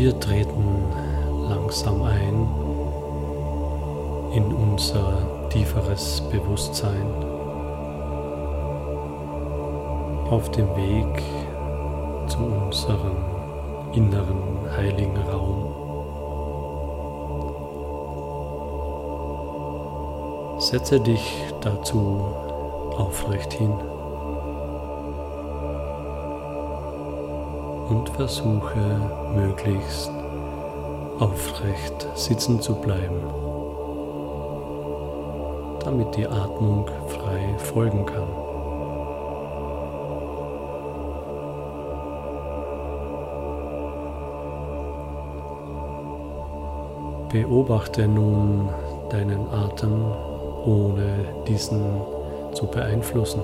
Wir treten langsam ein in unser tieferes Bewusstsein auf dem Weg zu unserem inneren heiligen Raum. Setze dich dazu aufrecht hin und versuche möglichst aufrecht sitzen zu bleiben, damit die Atmung frei folgen kann. Beobachte nun deinen Atem, ohne diesen zu beeinflussen.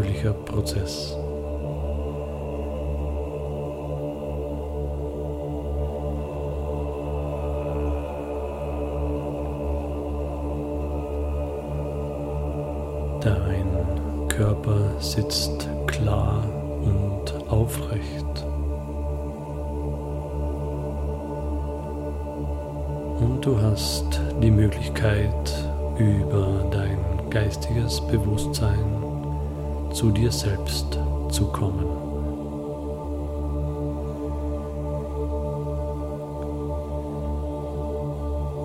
Natürlicher Prozess. Dein Körper sitzt klar und aufrecht. Und du hast die Möglichkeit, über dein geistiges Bewusstsein zu dir selbst zu kommen.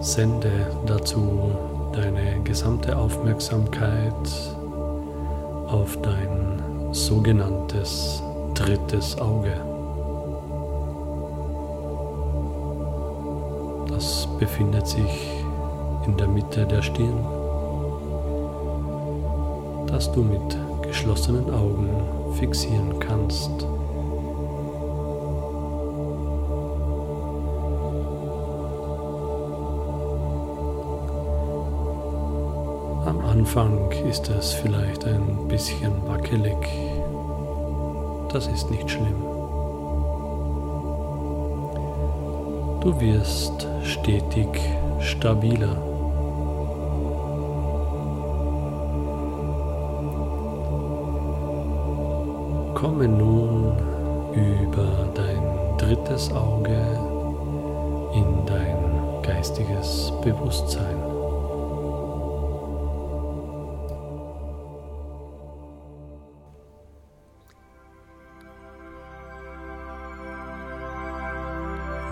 Sende dazu deine gesamte Aufmerksamkeit auf dein sogenanntes drittes Auge. Das befindet sich in der Mitte der Stirn, das du mit geschlossenen Augen fixieren kannst. Am Anfang ist es vielleicht ein bisschen wackelig. Das ist nicht schlimm. Du wirst stetig stabiler. Komme nun über dein drittes Auge in dein geistiges Bewusstsein.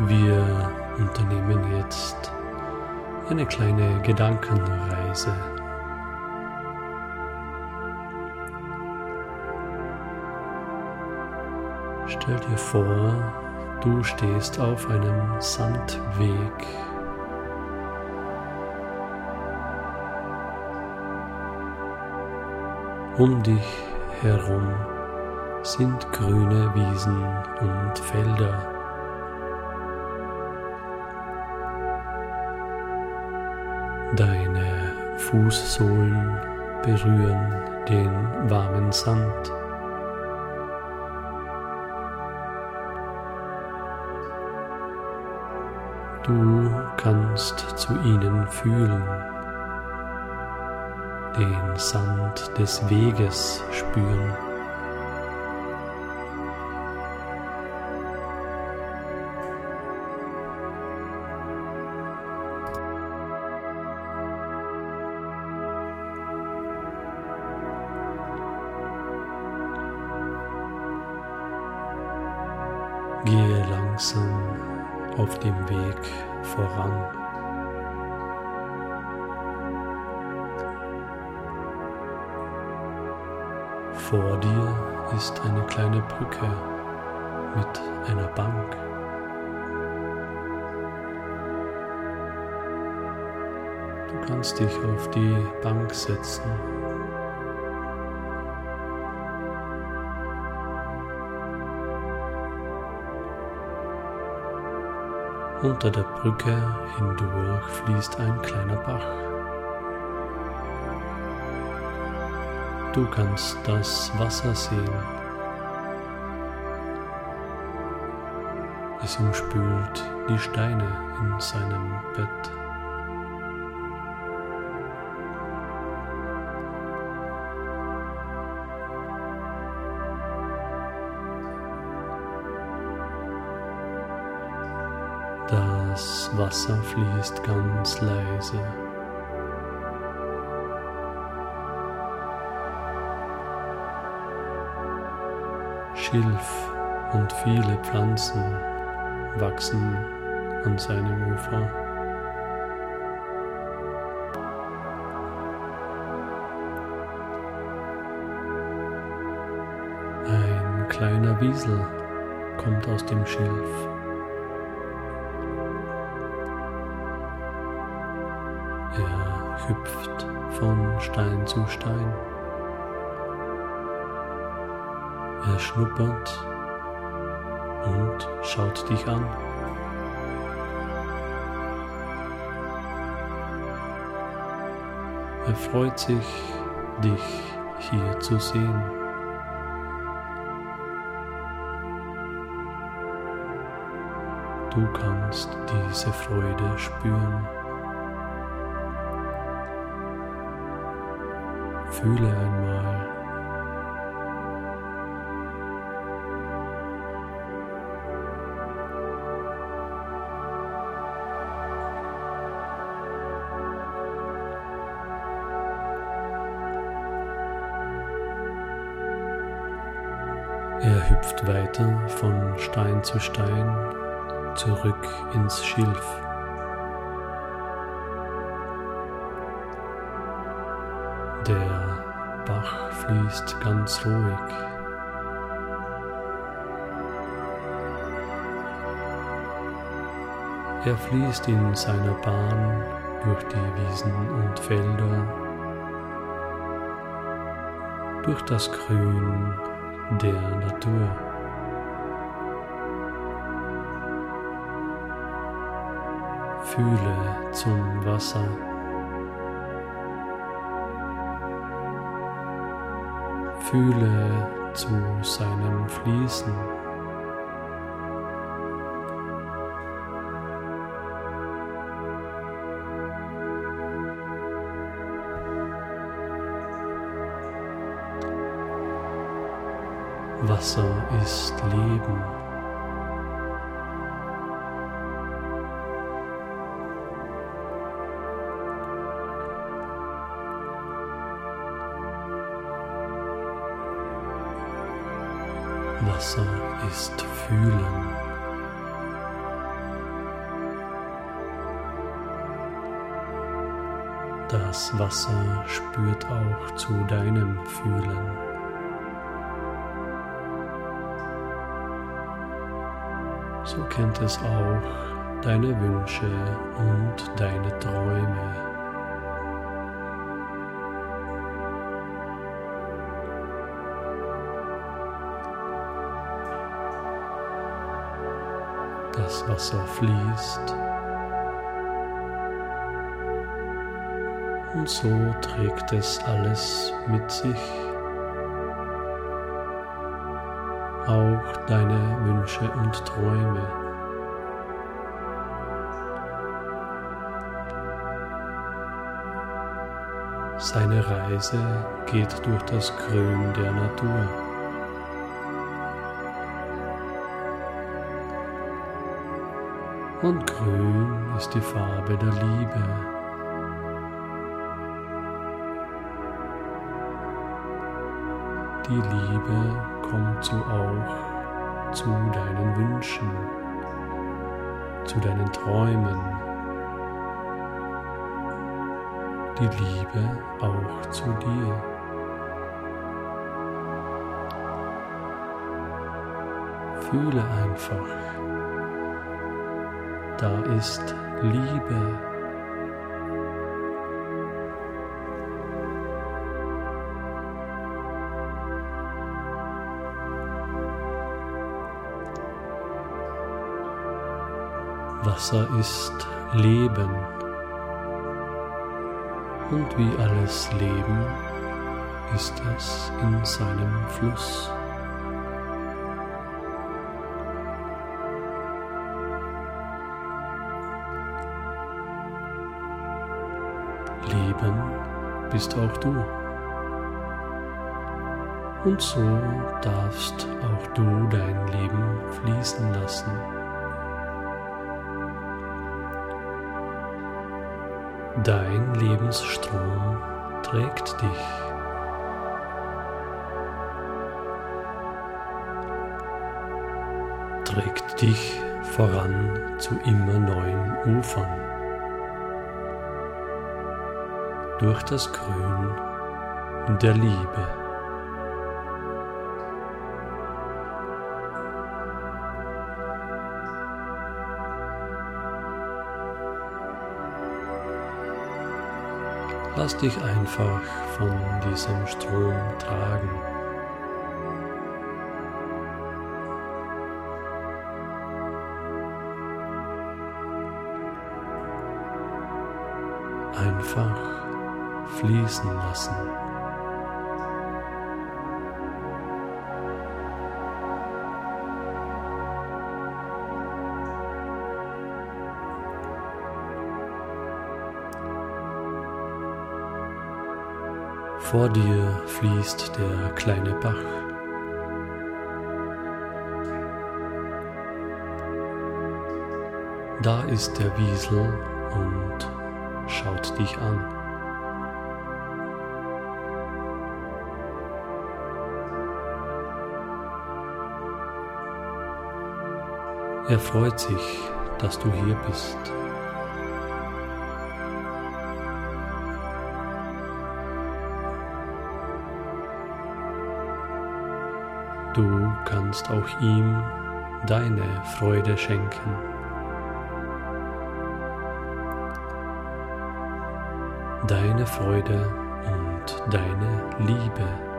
Wir unternehmen jetzt eine kleine Gedankenreise Stell dir vor, du stehst auf einem Sandweg. Um dich herum sind grüne Wiesen und Felder. Deine Fußsohlen berühren den warmen Sand. Du kannst zu ihnen fühlen, den Sand des Weges spüren. Voran. Vor dir ist eine kleine Brücke mit einer Bank. Du kannst dich auf die Bank setzen Unter der Brücke hindurch fließt ein kleiner Bach. Du kannst das Wasser sehen. Es umspült die Steine in seinem Bett. Wasser fließt ganz leise. Schilf und viele Pflanzen wachsen an seinem Ufer. Ein kleiner Wiesel kommt aus dem Schilf. Von Stein zu Stein. Er schnuppert und schaut dich an. Er freut sich, dich hier zu sehen. Du kannst diese Freude spüren. Fühle einmal, Er hüpft weiter von Stein zu Stein zurück ins Schilf. Fließt ganz ruhig. Er fließt in seiner Bahn durch die Wiesen und Felder, durch das Grün der Natur. Fühle zum Wasser. Fühle zu seinem Fließen. Wasser ist Leben. Wasser ist Fühlen. Das Wasser spürt auch zu deinem Fühlen. so kennt es auch deine Wünsche und deine Träume. Das Wasser fließt und so trägt es alles mit sich. auch deine Wünsche und Träume. Seine Reise geht durch das Grün der Natur. Und grün ist die Farbe der Liebe. Die Liebe kommt so auch zu deinen Wünschen, zu deinen Träumen. Die Liebe auch zu dir. Fühle einfach, da ist Liebe. Wasser ist Leben. Und wie alles Leben ist es in seinem Fluss. Leben bist auch du. Und so darfst auch du dein Leben fließen lassen. Dein Lebensstrom trägt dich. Trägt dich voran zu immer neuen Ufern. Durch das Grün der Liebe. Lass dich einfach von diesem Strom tragen. Einfach fließen lassen. Vor dir fließt der kleine Bach. Da ist der Wiesel und schaut dich an. Er freut sich, dass du hier bist. Du kannst auch ihm deine Freude schenken. Deine Freude und deine Liebe.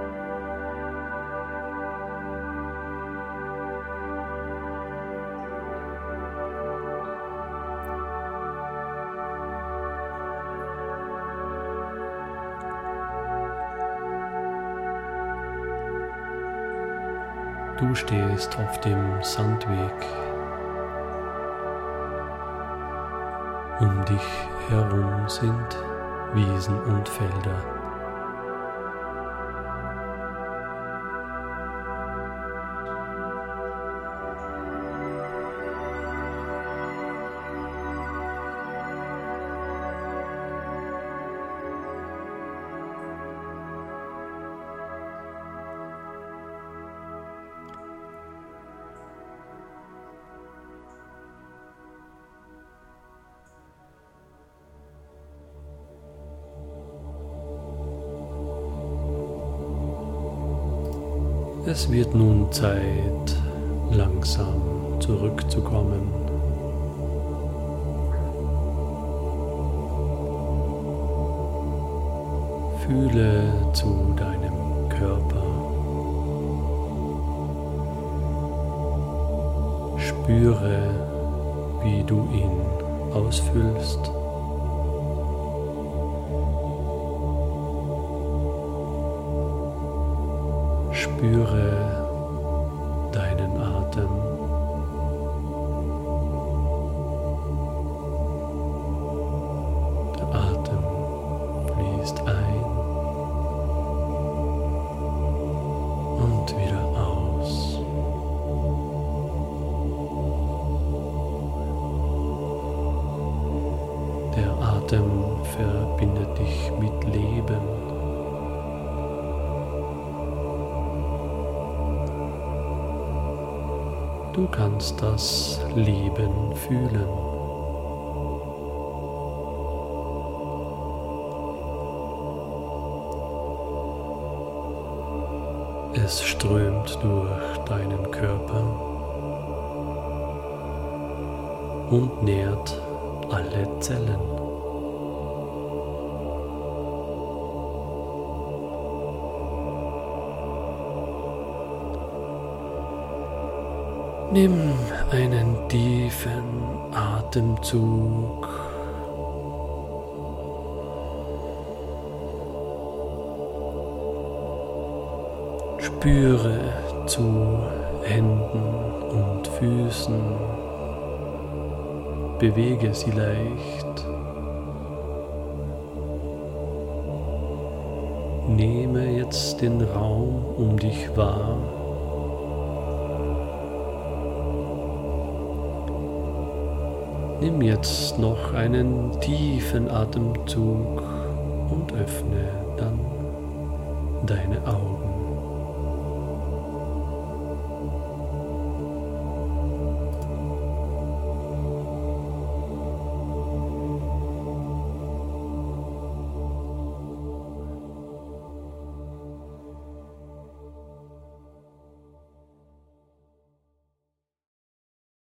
Du stehst auf dem Sandweg. Um dich herum sind Wiesen und Felder. Es wird nun Zeit, langsam zurückzukommen. Fühle zu deinem Körper. Spüre, wie du ihn ausfüllst. Spüre Du kannst das Leben fühlen. Es strömt durch deinen Körper und nährt alle Zellen. Nimm einen tiefen Atemzug. Spüre zu Händen und Füßen. Bewege sie leicht. Nehme jetzt den Raum um dich wahr. Nimm jetzt noch einen tiefen Atemzug und öffne dann deine Augen.